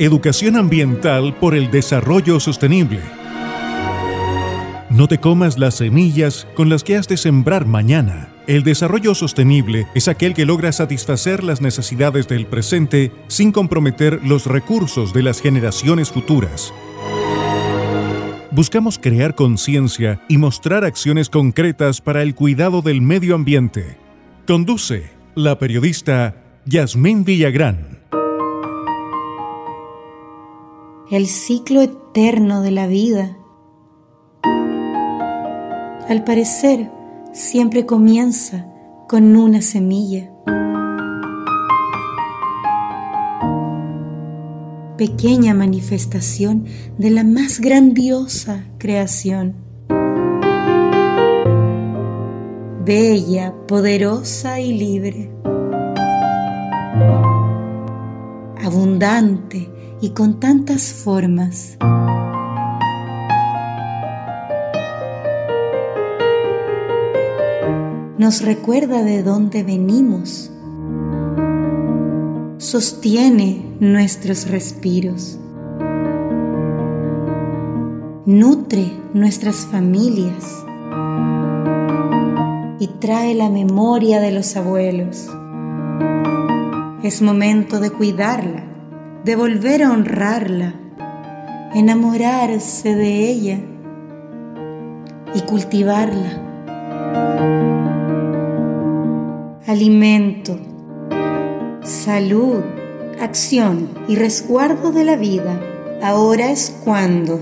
Educación ambiental por el desarrollo sostenible. No te comas las semillas con las que has de sembrar mañana. El desarrollo sostenible es aquel que logra satisfacer las necesidades del presente sin comprometer los recursos de las generaciones futuras. Buscamos crear conciencia y mostrar acciones concretas para el cuidado del medio ambiente. Conduce la periodista Yasmín Villagrán. El ciclo eterno de la vida. Al parecer, siempre comienza con una semilla. Pequeña manifestación de la más grandiosa creación. Bella, poderosa y libre. Abundante, y con tantas formas. Nos recuerda de dónde venimos. Sostiene nuestros respiros. Nutre nuestras familias y trae la memoria de los abuelos. Es momento de cuidarla de volver a honrarla, enamorarse de ella y cultivarla. Alimento, salud, acción y resguardo de la vida. Ahora es cuando.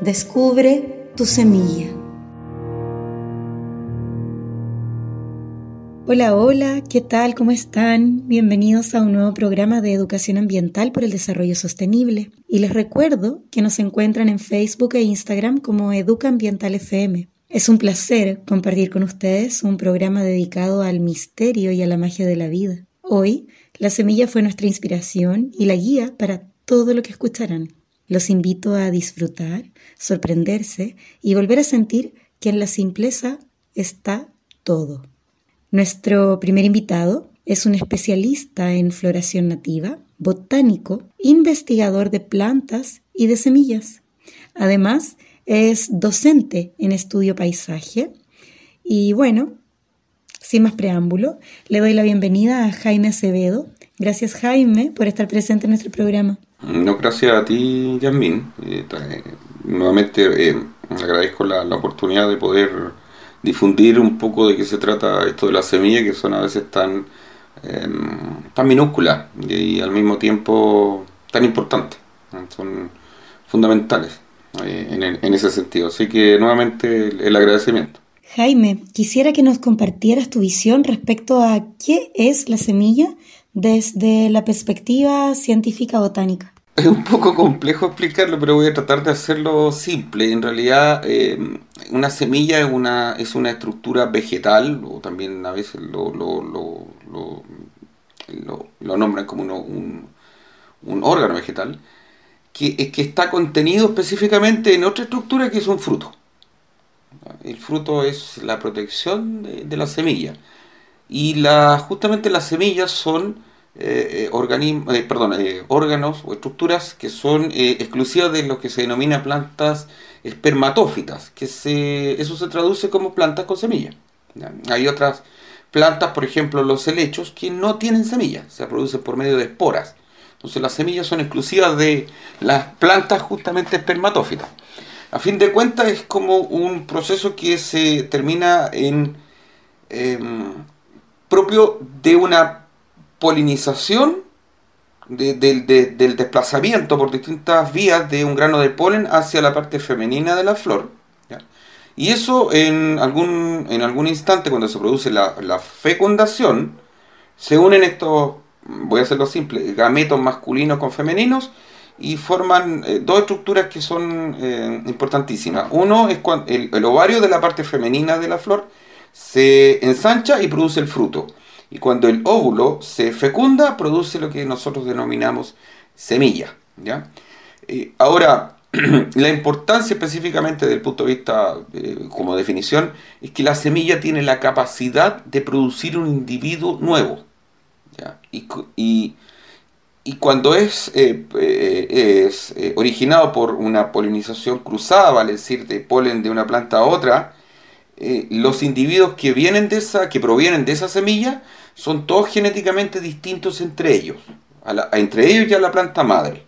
Descubre tu semilla. Hola, hola, ¿qué tal? ¿Cómo están? Bienvenidos a un nuevo programa de educación ambiental por el desarrollo sostenible. Y les recuerdo que nos encuentran en Facebook e Instagram como Educa Ambiental FM. Es un placer compartir con ustedes un programa dedicado al misterio y a la magia de la vida. Hoy, la semilla fue nuestra inspiración y la guía para todo lo que escucharán. Los invito a disfrutar, sorprenderse y volver a sentir que en la simpleza está todo. Nuestro primer invitado es un especialista en floración nativa, botánico, investigador de plantas y de semillas. Además, es docente en estudio paisaje. Y bueno, sin más preámbulo, le doy la bienvenida a Jaime Acevedo. Gracias Jaime por estar presente en nuestro programa. No, gracias a ti, Yasmin. Eh, nuevamente eh, agradezco la oportunidad de poder difundir un poco de qué se trata esto de las semillas, que son a veces tan, em, tan minúsculas y, al mismo tiempo tan importantes, son fundamentales eh, en ese sentido. Así que nuevamente el agradecimiento. Jaime, quisiera que nos compartieras tu visión respecto a qué es la semilla desde la perspectiva científica botánica. Es un poco complejo explicarlo, pero voy a tratar de hacerlo simple. En realidad, eh, una semilla es una, es una estructura vegetal, o también a veces lo, lo, lo, lo, nombran como un, un, órgano vegetal, que, que está contenido específicamente en otra estructura que es un fruto. El fruto es la protección de, de la semilla. Y la, justamente las semillas son eh, eh, eh, perdón, órganos o estructuras que son exclusivas de lo que se denomina plantas espermatófitas, que se, eso se traduce como plantas con semillas. Hay otras plantas, por ejemplo los helechos, que no tienen semillas, se producen por medio de esporas. Entonces las semillas son exclusivas de las plantas justamente espermatófitas. A fin de cuentas es como un proceso que se termina en em, propio de una polinización del desplazamiento por distintas vías de un grano de polen hacia la parte femenina de la flor. Y eso en algún, en algún instante, cuando se produce la, fecundación, se unen estos, voy a hacerlo simple, gametos masculinos con femeninos y forman eh, dos estructuras que son eh, importantísimas. Uno es cuando el ovario de la parte femenina de la flor se ensancha y produce el fruto. Y cuando el óvulo se fecunda, produce lo que nosotros denominamos semilla. ¿ya? Eh, ahora, la importancia específicamente desde el punto de vista eh, como definición es que la semilla tiene la capacidad de producir un individuo nuevo. ¿ya? Y, y cuando es, eh, es originado por una polinización cruzada, vale decir, de polen de una planta a otra, los individuos que vienen de esa, que provienen de esa semilla, son todos genéticamente distintos entre ellos, entre ellos ya la planta madre.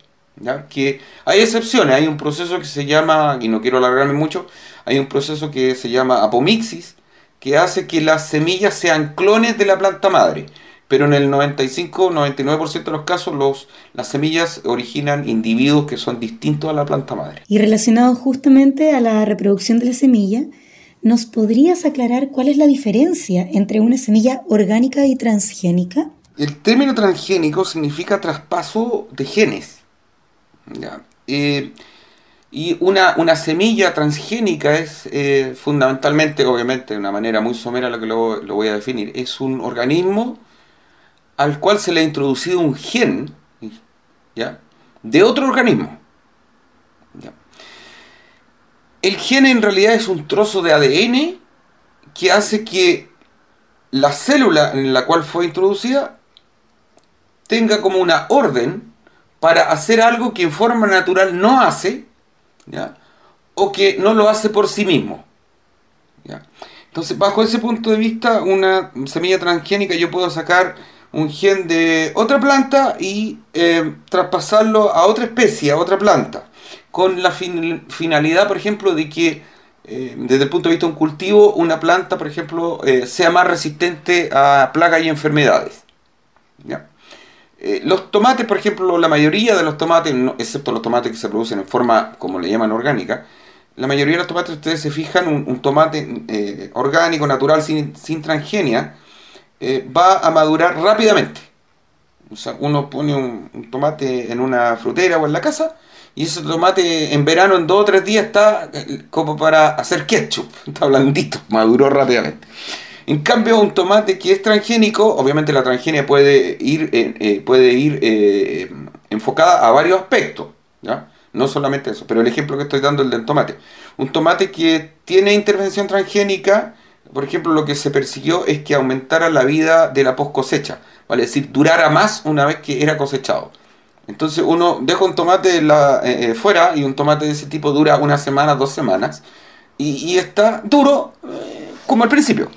Que hay excepciones, hay un proceso que se llama, y no quiero alargarme mucho, hay un proceso que se llama apomixis, que hace que las semillas sean clones de la planta madre pero en el 95-99% de los casos los, las semillas originan individuos que son distintos a la planta madre. Y relacionado justamente a la reproducción de la semilla, ¿nos podrías aclarar cuál es la diferencia entre una semilla orgánica y transgénica? El término transgénico significa traspaso de genes. Eh, y una, una, semilla transgénica es eh, fundamentalmente, obviamente, de una manera muy somera lo que lo, lo voy a definir, es un organismo al cual se le ha introducido un gen ¿ya? de otro organismo. El gen en realidad es un trozo de ADN que hace que la célula en la cual fue introducida tenga como una orden para hacer algo que en forma natural no hace, o que no lo hace por sí mismo. Entonces, bajo ese punto de vista, una semilla transgénica yo puedo sacar un gen de otra planta y eh, traspasarlo a otra especie, a otra planta, con la finalidad, por ejemplo, de que eh, desde el punto de vista de un cultivo, una planta, por ejemplo, eh, sea más resistente a plagas y enfermedades. los tomates, por ejemplo, la mayoría de los tomates, excepto los tomates que se producen en forma, como le llaman, orgánica, la mayoría de los tomates, ustedes se fijan, un, tomate orgánico, natural, sin, sin transgenia, eh, va a madurar rápidamente. O sea, uno pone un, tomate en una frutera o en la casa y ese tomate en verano en dos o tres días está eh, como para hacer ketchup, está blandito, maduró rápidamente. En cambio, un tomate que es transgénico, obviamente la transgenia puede ir, eh, puede ir enfocada a varios aspectos, ¿ya? no solamente eso, pero el ejemplo que estoy dando es el del tomate. Un tomate que tiene intervención transgénica por ejemplo, lo que se persiguió es que aumentara la vida de la post cosecha, es decir, durara más una vez que era cosechado. Entonces uno deja un tomate la, eh, eh, fuera y un tomate de ese tipo dura una semana, dos semanas y, está duro eh, como al principio.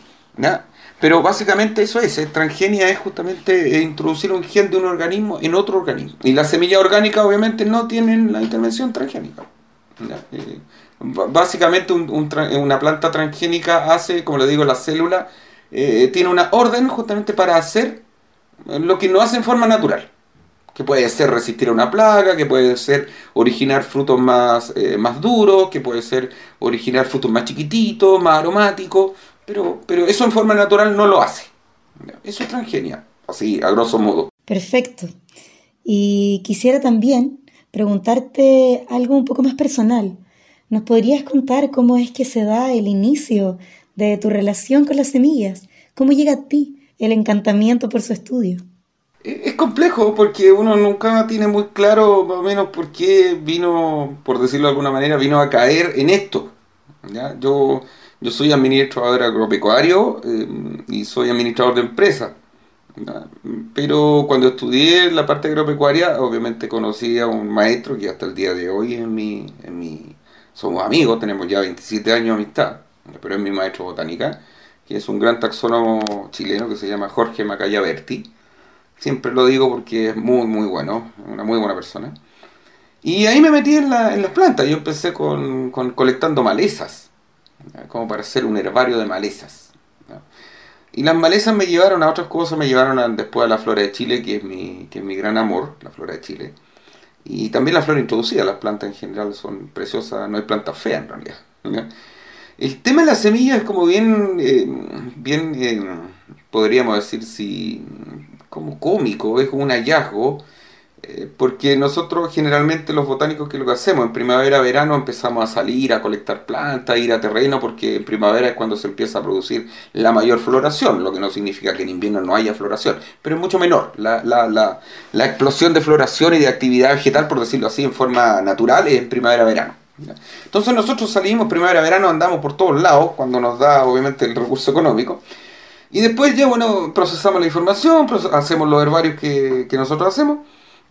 Pero básicamente eso es, transgenia es justamente introducir un gen de un organismo en otro organismo. Y las semillas orgánicas obviamente no tienen la intervención transgénica. Básicamente una planta transgénica hace, como le digo, la célula eh, tiene una orden justamente para hacer lo que no hace en forma natural. Que puede ser resistir a una plaga, que puede ser originar frutos más, eh, más duros, que puede ser originar frutos más chiquititos, más aromáticos, pero, pero eso en forma natural no lo hace. Eso es transgenia, así a grosso modo. Perfecto. Y quisiera también preguntarte algo un poco más personal. ¿Nos podrías contar cómo es que se da el inicio de tu relación con las semillas? ¿Cómo llega a ti el encantamiento por su estudio? Es complejo porque uno nunca tiene muy claro más o menos por qué vino, por decirlo de alguna manera, vino a caer en esto. Yo, yo soy administrador agropecuario eh, y soy administrador de empresa. Pero cuando estudié la parte agropecuaria, obviamente conocí a un maestro que hasta el día de hoy es mi, en mi somos amigos, tenemos ya 27 años de amistad, pero es mi maestro botánica, que es un gran taxónomo chileno que se llama Jorge Macaya Berti. Siempre lo digo porque es muy, muy bueno, una muy buena persona. Y ahí me metí en, la, las plantas. Yo empecé con, con colectando malezas, como para hacer un herbario de malezas. Y las malezas me llevaron a otras cosas, me llevaron después a la flora de Chile, que es, mi, que es mi gran amor, la flora de Chile. Y también la flora introducida, las plantas en general son preciosas, no hay plantas feas en realidad. El tema de la semilla es como bien, eh, bien eh, podríamos decir, si, como cómico, es un hallazgo eh, porque nosotros generalmente los botánicos que lo que hacemos en primavera verano empezamos a salir a colectar plantas ir a terreno porque en primavera es cuando se empieza a producir la mayor floración lo que no significa que en invierno no haya floración pero es mucho menor. La, la, la, la explosión de floración y de actividad vegetal por decirlo así en forma natural es en primavera verano entonces nosotros salimos primavera verano andamos por todos lados cuando nos da obviamente el recurso económico y después ya bueno procesamos la información hacemos los herbarios que, que nosotros hacemos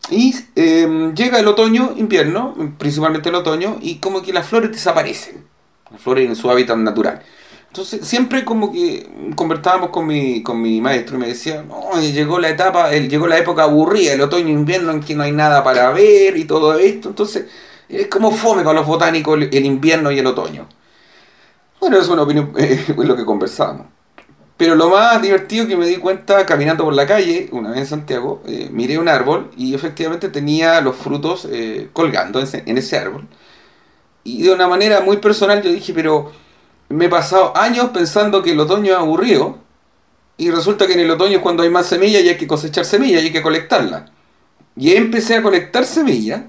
Y em, llega el otoño, invierno, principalmente el otoño, y como que las flores desaparecen. Las flores en su hábitat natural. Entonces, siempre como que conversábamos con mi, con mi maestro y me decía, no, llegó la etapa, llegó la época aburrida, el otoño invierno en que no hay nada para ver y todo esto. Entonces, es como fome para los botánicos el, invierno y el otoño. Bueno, es una opinión, es lo que conversábamos. Pero lo más divertido que me di cuenta caminando por la calle, una vez en Santiago, eh, miré un árbol y efectivamente tenía los frutos eh, colgando en ese, árbol. Y de una manera muy personal yo dije, pero me he pasado años pensando que el otoño es aburrido y resulta que en el otoño es cuando hay más semillas y hay que cosechar semillas y hay que colectarlas. Y empecé a colectar semillas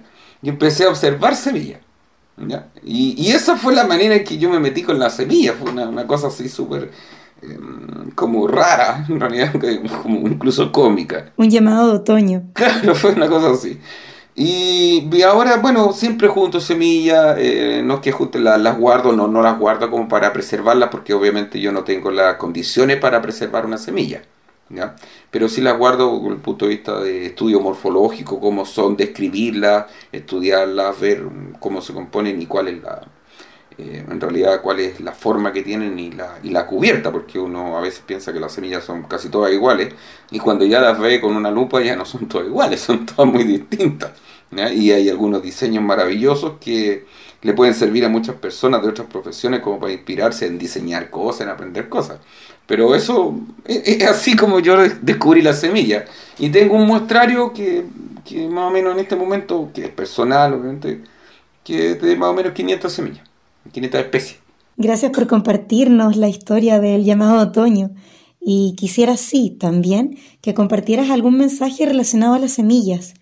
y empecé a observar semillas. Y, y, esa fue la manera en que yo me metí con las semillas, fue una, una cosa así súper Em, como rara, en realidad, como incluso cómica. Un llamado de otoño. Claro, fue una cosa así. Y, ahora, bueno, siempre junto semillas, eh, no es que junte las guardo, no, no las guardo como para preservarlas, porque obviamente yo no tengo las condiciones para preservar una semilla. Pero sí las guardo desde el punto de vista de estudio morfológico, cómo son, describirlas, estudiarlas, ver cómo se componen y cuál es la, eh, en realidad cuál es la forma que tienen y la, y la cubierta, porque uno a veces piensa que las semillas son casi todas iguales, y cuando ya las ve con una lupa ya no son todas iguales, son todas muy distintas. Y hay algunos diseños maravillosos que le pueden servir a muchas personas de otras profesiones como para inspirarse en diseñar cosas, en aprender cosas. Pero eso es, así como yo descubrí la semilla. Y tengo un muestrario que, que más o menos en este momento, que es personal, obviamente, que es de más o menos 500 semillas. 500 especies. Gracias por compartirnos la historia del llamado otoño. Y quisiera sí también que compartieras algún mensaje relacionado a las semillas.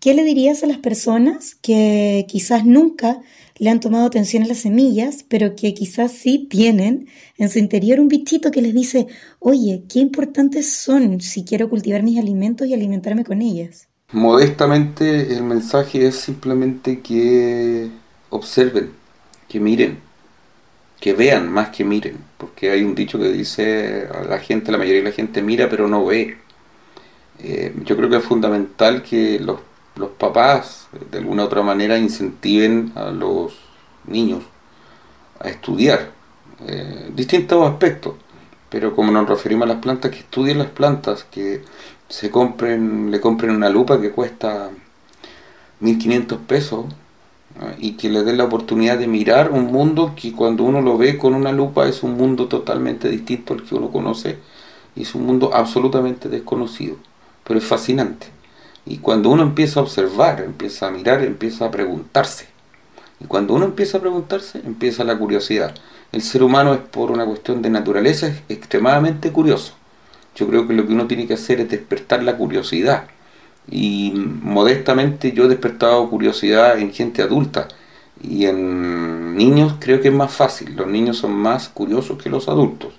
¿Qué le dirías a las personas que quizás nunca le han tomado atención a las semillas, pero que quizás sí tienen en su interior un bichito que les dice, oye, qué importantes son si quiero cultivar mis alimentos y alimentarme con ellas? Modestamente el mensaje es simplemente que observen, que miren, que vean más que miren, porque hay un dicho que dice a la gente, la mayoría de la gente mira pero no ve. Eh, yo creo que es fundamental que los, papás de alguna otra manera incentiven a los niños a estudiar eh, distintos aspectos, pero como nos referimos a las plantas, que estudien las plantas, que se compren, le compren una lupa que cuesta 1500 pesos y que le dé la oportunidad de mirar un mundo que cuando uno lo ve con una lupa es un mundo totalmente distinto al que uno conoce y es un mundo absolutamente desconocido, pero es fascinante. Y cuando uno empieza a observar, empieza a mirar, empieza a preguntarse. Y cuando uno empieza a preguntarse, empieza la curiosidad. El ser humano es por una cuestión de naturaleza extremadamente curioso. Yo creo que lo que uno tiene que hacer es despertar la curiosidad y modestamente yo he despertado curiosidad en gente adulta y en niños creo que es más fácil, los niños son más curiosos que los adultos,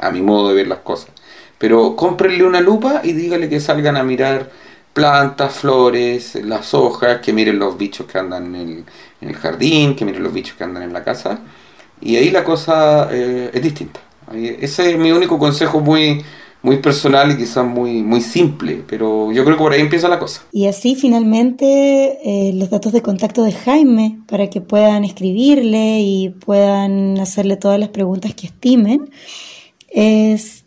a mi modo de ver las cosas. Pero cómprenle una lupa y dígale que salgan a mirar plantas, flores, las hojas, que miren los bichos que andan en el, jardín, que miren los bichos que andan en la casa. Y ahí la cosa eh, es distinta. Ese es mi único consejo muy, muy personal y quizás muy, muy simple, pero yo creo que por ahí empieza la cosa. Y así finalmente eh, los datos de contacto de Jaime para que puedan escribirle y puedan hacerle todas las preguntas que estimen es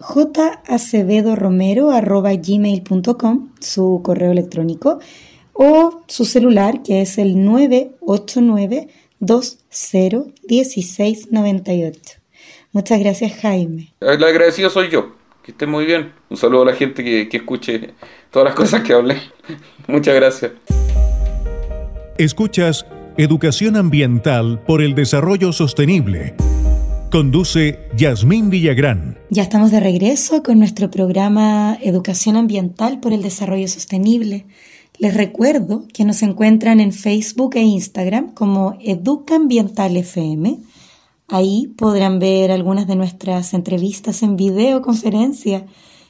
jacevedoromero.gmail.com, su correo electrónico, o su celular que es el 989 201698. Muchas gracias Jaime. El agradecido soy yo. Que esté muy bien. Un saludo a la gente que, que escuche todas las cosas que hablé. Muchas gracias. Escuchas Educación Ambiental por el Desarrollo Sostenible. Conduce Yasmín Villagrán. Ya estamos de regreso con nuestro programa Educación Ambiental por el Desarrollo Sostenible. Les recuerdo que nos encuentran en Facebook e Instagram como Educa Ambiental FM Ahí podrán ver algunas de nuestras entrevistas en videoconferencia,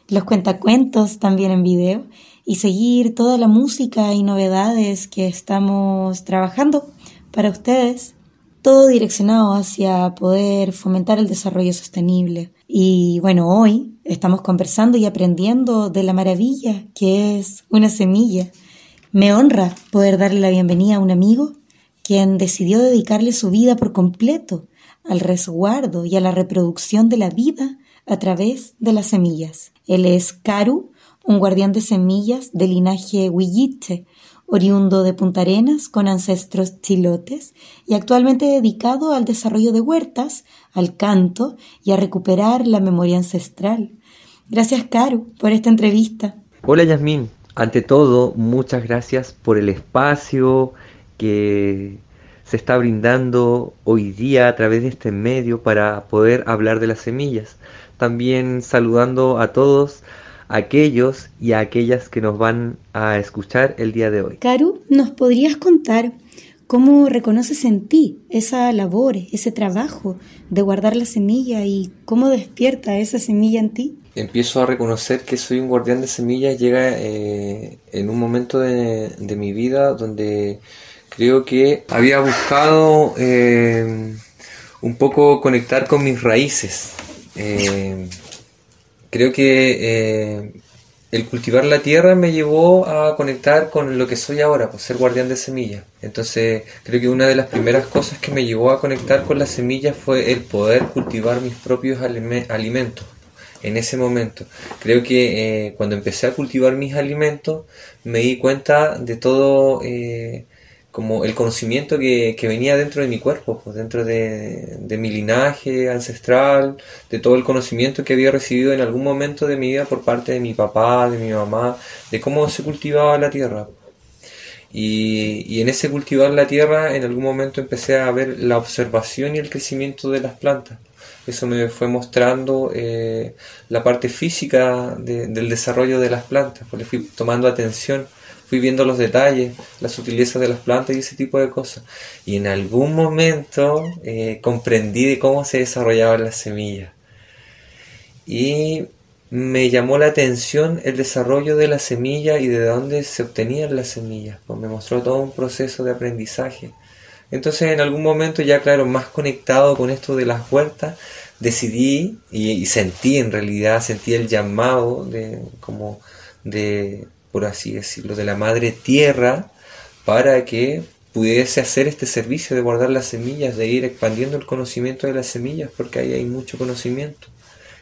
los cuentacuentos también en video y seguir toda la música y novedades que estamos trabajando para ustedes, todo direccionado hacia poder fomentar el desarrollo sostenible. Y bueno, hoy estamos conversando y aprendiendo de la maravilla que es una semilla Me honra poder darle la bienvenida a un amigo quien decidió dedicarle su vida por completo al resguardo y a la reproducción de la vida a través de las semillas. Él es Karu, un guardián de semillas de linaje Huilliche, oriundo de Punta Arenas con ancestros chilotes y actualmente dedicado al desarrollo de huertas, al canto y a recuperar la memoria ancestral. Gracias, Karu, por esta entrevista. Hola, Yasmín. Ante todo, muchas gracias por el espacio que se está brindando hoy día a través de este medio para poder hablar de las semillas. También saludando a todos aquellos y a aquellas que nos van a escuchar el día de hoy. Karu, ¿nos podrías contar cómo reconoces en ti esa labor, ese trabajo de guardar la semilla y cómo despierta esa semilla en ti? Empiezo a reconocer que soy un guardián de semillas, llega eh, en un momento de, de mi vida donde Creo que había buscado eh, un poco conectar con mis raíces. Eh, creo que eh, el cultivar la tierra me llevó a conectar con lo que soy ahora, pues ser guardián de semillas. Entonces creo que una de las primeras cosas que me llevó a conectar con las semillas fue el poder cultivar mis propios alimentos en ese momento. Creo que cuando empecé a cultivar mis alimentos me di cuenta de todo como el conocimiento que, venía dentro de mi cuerpo, pues dentro de, mi linaje ancestral, de todo el conocimiento que había recibido en algún momento de mi vida por parte de mi papá, de mi mamá, de cómo se cultivaba la tierra. Y, y en ese cultivar la tierra, en algún momento empecé a ver la observación y el crecimiento de las plantas. Eso me fue mostrando eh, la parte física del desarrollo de las plantas, pues le fui tomando atención fui viendo los detalles, las sutilezas de las plantas y ese tipo de cosas. Y en algún momento eh, comprendí cómo se desarrollaban las semillas. Y me llamó la atención el desarrollo de la semilla y de dónde se obtenían las semillas. Pues me mostró todo un proceso de aprendizaje. Entonces en algún momento ya claro, más conectado con esto de las huertas, decidí y, y sentí en realidad, sentí el llamado de como de por así decirlo, de la madre tierra para que pudiese hacer este servicio de guardar las semillas, de ir expandiendo el conocimiento de las semillas, porque ahí hay mucho conocimiento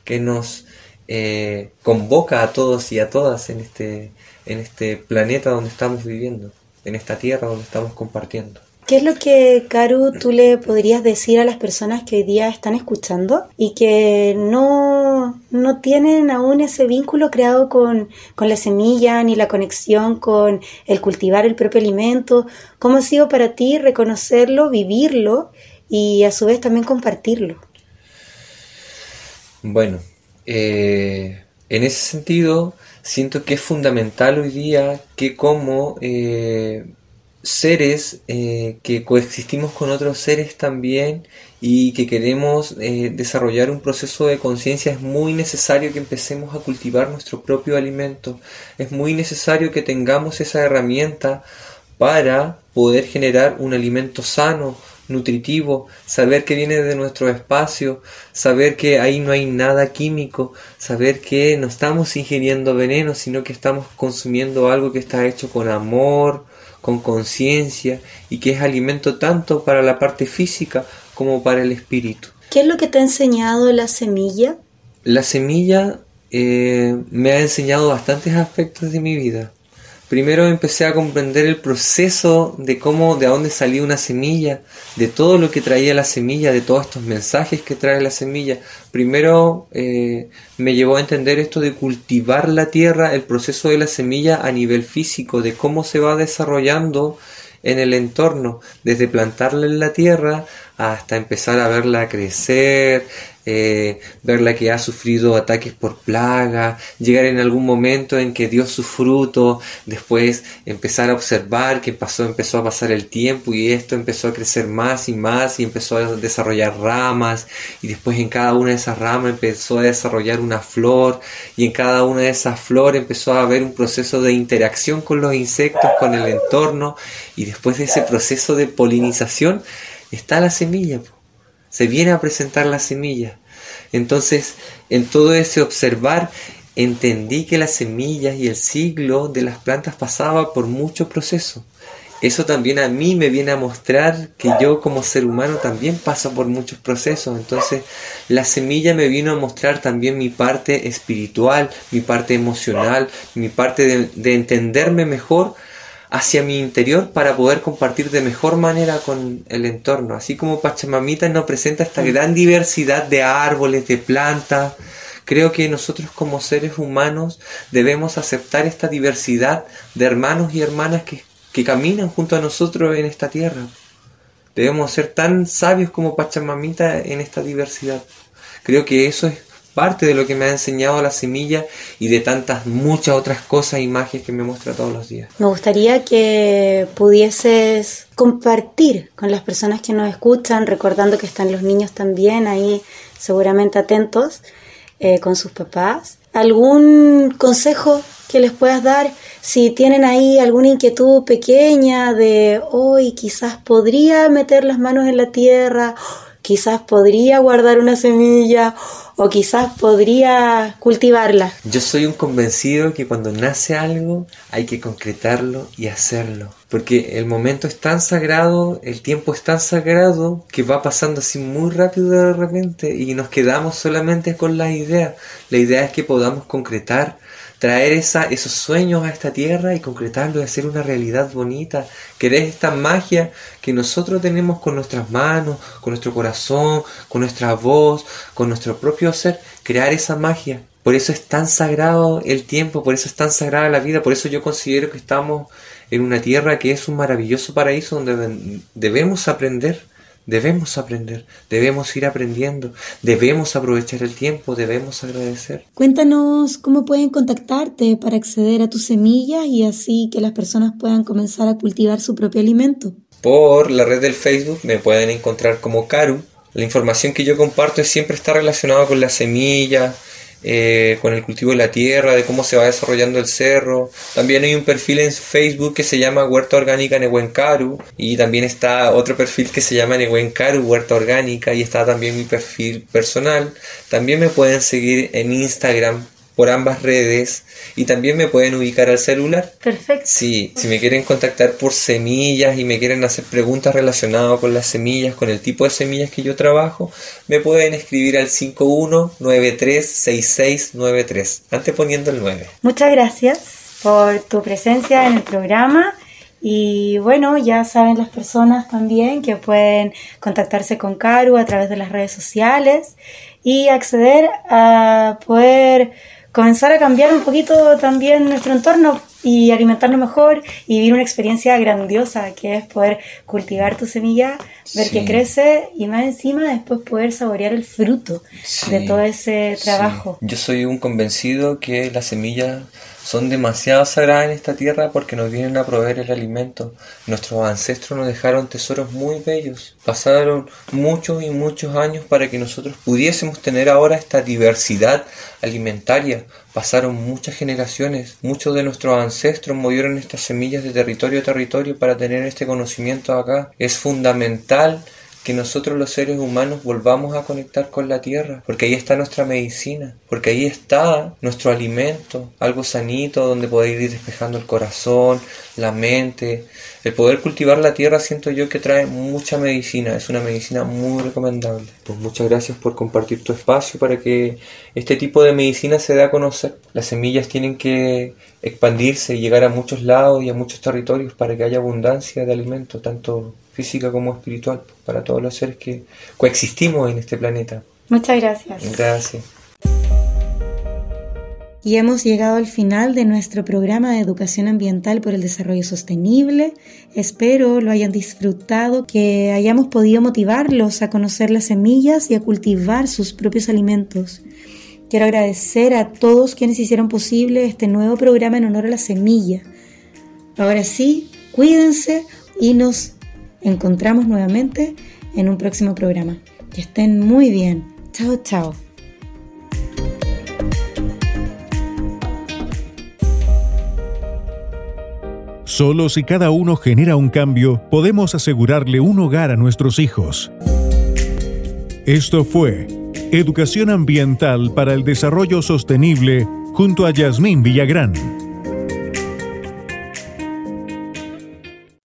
que nos eh, convoca a todos y a todas en este, en este planeta donde estamos viviendo, en esta tierra donde estamos compartiendo. ¿Qué es lo que, Karu, tú le podrías decir a las personas que hoy día están escuchando y que no, no tienen aún ese vínculo creado con, con la semilla ni la conexión con el cultivar el propio alimento? ¿Cómo ha sido para ti reconocerlo, vivirlo y a su vez también compartirlo? Bueno, eh, en ese sentido, siento que es fundamental hoy día que como eh, seres eh, que coexistimos con otros seres también y que queremos eh, desarrollar un proceso de conciencia, es muy necesario que empecemos a cultivar nuestro propio alimento. Es muy necesario que tengamos esa herramienta para poder generar un alimento sano, nutritivo, saber que viene de nuestro espacio, saber que ahí no hay nada químico, saber que no estamos ingiriendo veneno, sino que estamos consumiendo algo que está hecho con amor, con conciencia y que es alimento tanto para la parte física como para el espíritu. ¿Qué es lo que te ha enseñado la semilla? La semilla eh, me ha enseñado bastantes aspectos de mi vida. Primero empecé a comprender el proceso de cómo, de dónde salía una semilla, de todo lo que traía la semilla, de todos estos mensajes que trae la semilla. Primero eh, me llevó a entender esto de cultivar la tierra, el proceso de la semilla a nivel físico, de cómo se va desarrollando en el entorno, desde plantarla en la tierra hasta empezar a verla crecer, eh, verla que ha sufrido ataques por plaga, llegar en algún momento en que dio su fruto, después empezar a observar que pasó, empezó a pasar el tiempo y esto empezó a crecer más y más y empezó a desarrollar ramas y después en cada una de esas ramas empezó a desarrollar una flor y en cada una de esas flores empezó a haber un proceso de interacción con los insectos, con el entorno y después de ese proceso de polinización está la semilla se viene a presentar la semilla. Entonces, en todo ese observar, entendí que las semillas y el ciclo de las plantas pasaba por muchos procesos. Eso también a mí me viene a mostrar que yo como ser humano también paso por muchos procesos. Entonces la semilla me vino a mostrar también mi parte espiritual, mi parte emocional, mi parte de, de entenderme mejor hacia mi interior para poder compartir de mejor manera con el entorno. Así como Pachamamita nos presenta esta gran diversidad de árboles, de plantas, creo que nosotros como seres humanos debemos aceptar esta diversidad de hermanos y hermanas que, que caminan junto a nosotros en esta tierra. Debemos ser tan sabios como Pachamamita en esta diversidad. Creo que eso es parte de lo que me ha enseñado la semilla y de tantas muchas otras cosas y magias que me muestra todos los días. Me gustaría que pudieses compartir con las personas que nos escuchan, recordando que están los niños también ahí seguramente atentos eh, con sus papás, algún consejo que les puedas dar si tienen ahí alguna inquietud pequeña de hoy quizás podría meter las manos en la tierra, quizás podría guardar una semilla o quizás podría cultivarla. Yo soy un convencido que cuando nace algo hay que concretarlo y hacerlo. Porque el momento es tan sagrado, el tiempo es tan sagrado que va pasando así muy rápido de repente y nos quedamos solamente con la idea. La idea es que podamos concretar traer esa, esos sueños a esta tierra y concretarlo y hacer una realidad bonita, que es esta magia que nosotros tenemos con nuestras manos, con nuestro corazón, con nuestra voz, con nuestro propio ser, crear esa magia. Por eso es tan sagrado el tiempo, por eso es tan sagrada la vida, por eso yo considero que estamos en una tierra que es un maravilloso paraíso donde debemos aprender Debemos aprender, debemos ir aprendiendo, debemos aprovechar el tiempo, debemos agradecer. Cuéntanos cómo pueden contactarte para acceder a tus semillas y así que las personas puedan comenzar a cultivar su propio alimento. Por la red del Facebook me pueden encontrar como Karu. La información que yo comparto siempre está relacionada con las semillas, eh, con el cultivo de la tierra, de cómo se va desarrollando el cerro. También hay un perfil en Facebook que se llama Huerta Orgánica Nehuencaru y también está otro perfil que se llama Nehuencaru Huerta Orgánica y está también mi perfil personal. También me pueden seguir en Instagram por ambas redes y también me pueden ubicar al celular. Perfecto. Sí, si me quieren contactar por semillas y me quieren hacer preguntas relacionadas con las semillas, con el tipo de semillas que yo trabajo, me pueden escribir al 51936693, anteponiendo el 9. Muchas gracias por tu presencia en el programa. Y bueno, ya saben las personas también que pueden contactarse con Caru a través de las redes sociales y acceder a poder comenzar a cambiar un poquito también nuestro entorno y alimentarnos mejor y vivir una experiencia grandiosa que es poder cultivar tu semilla, ver que crece y más encima después poder saborear el fruto de todo ese trabajo. Yo soy un convencido que la semilla son demasiado sagradas en esta tierra porque nos vienen a proveer el alimento. Nuestros ancestros nos dejaron tesoros muy bellos. Pasaron muchos y muchos años para que nosotros pudiésemos tener ahora esta diversidad alimentaria. Pasaron muchas generaciones. Muchos de nuestros ancestros movieron estas semillas de territorio a territorio para tener este conocimiento acá. Es fundamental que nosotros los seres humanos volvamos a conectar con la tierra, porque ahí está nuestra medicina, porque ahí está nuestro alimento, algo sanito donde poder ir despejando el corazón, la mente. El poder cultivar la tierra siento yo que trae mucha medicina, es una medicina muy recomendable. Pues muchas gracias por compartir tu espacio para que este tipo de medicina se dé a conocer. Las semillas tienen que expandirse y llegar a muchos lados y a muchos territorios para que haya abundancia de alimento, tanto física como espiritual, para todos los seres que coexistimos en este planeta. Muchas gracias. Gracias. Y hemos llegado al final de nuestro programa de educación ambiental por el desarrollo sostenible. Espero lo hayan disfrutado, que hayamos podido motivarlos a conocer las semillas y a cultivar sus propios alimentos. Quiero agradecer a todos quienes hicieron posible este nuevo programa en honor a la semilla. Ahora sí, cuídense y nos encontramos nuevamente en un próximo programa. Que estén muy bien. Chao, chao. Solo si cada uno genera un cambio, podemos asegurarle un hogar a nuestros hijos. Esto fue Educación Ambiental para el Desarrollo Sostenible junto a Yasmín Villagrán